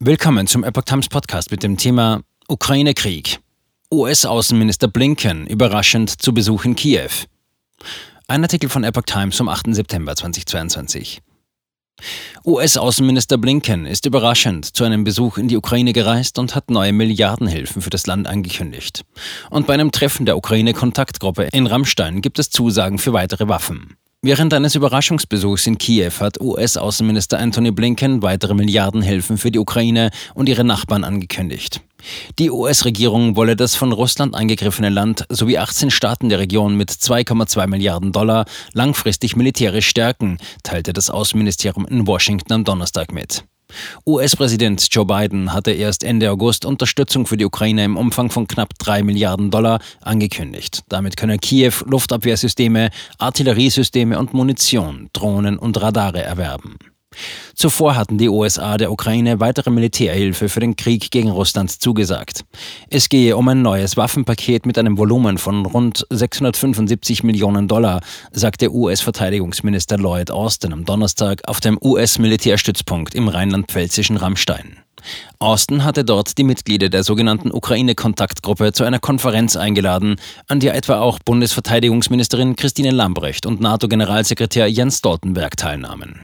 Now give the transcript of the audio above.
Willkommen zum Epoch Times Podcast mit dem Thema Ukraine-Krieg. US-Außenminister Blinken überraschend zu Besuch in Kiew. Ein Artikel von Epoch Times vom 8. September 2022. US-Außenminister Blinken ist überraschend zu einem Besuch in die Ukraine gereist und hat neue Milliardenhilfen für das Land angekündigt. Und bei einem Treffen der Ukraine-Kontaktgruppe in Rammstein gibt es Zusagen für weitere Waffen. Während eines Überraschungsbesuchs in Kiew hat US-Außenminister Antony Blinken weitere Milliardenhilfen für die Ukraine und ihre Nachbarn angekündigt. Die US-Regierung wolle das von Russland angegriffene Land sowie 18 Staaten der Region mit 2,2 Milliarden Dollar langfristig militärisch stärken, teilte das Außenministerium in Washington am Donnerstag mit. US-Präsident Joe Biden hatte erst Ende August Unterstützung für die Ukraine im Umfang von knapp drei Milliarden Dollar angekündigt. Damit könne Kiew Luftabwehrsysteme, Artilleriesysteme und Munition, Drohnen und Radare erwerben. Zuvor hatten die USA der Ukraine weitere Militärhilfe für den Krieg gegen Russland zugesagt. Es gehe um ein neues Waffenpaket mit einem Volumen von rund 675 Millionen Dollar, sagte US-Verteidigungsminister Lloyd Austin am Donnerstag auf dem US-Militärstützpunkt im rheinland-pfälzischen Rammstein. Austin hatte dort die Mitglieder der sogenannten Ukraine-Kontaktgruppe zu einer Konferenz eingeladen, an der etwa auch Bundesverteidigungsministerin Christine Lambrecht und NATO-Generalsekretär Jens Stoltenberg teilnahmen.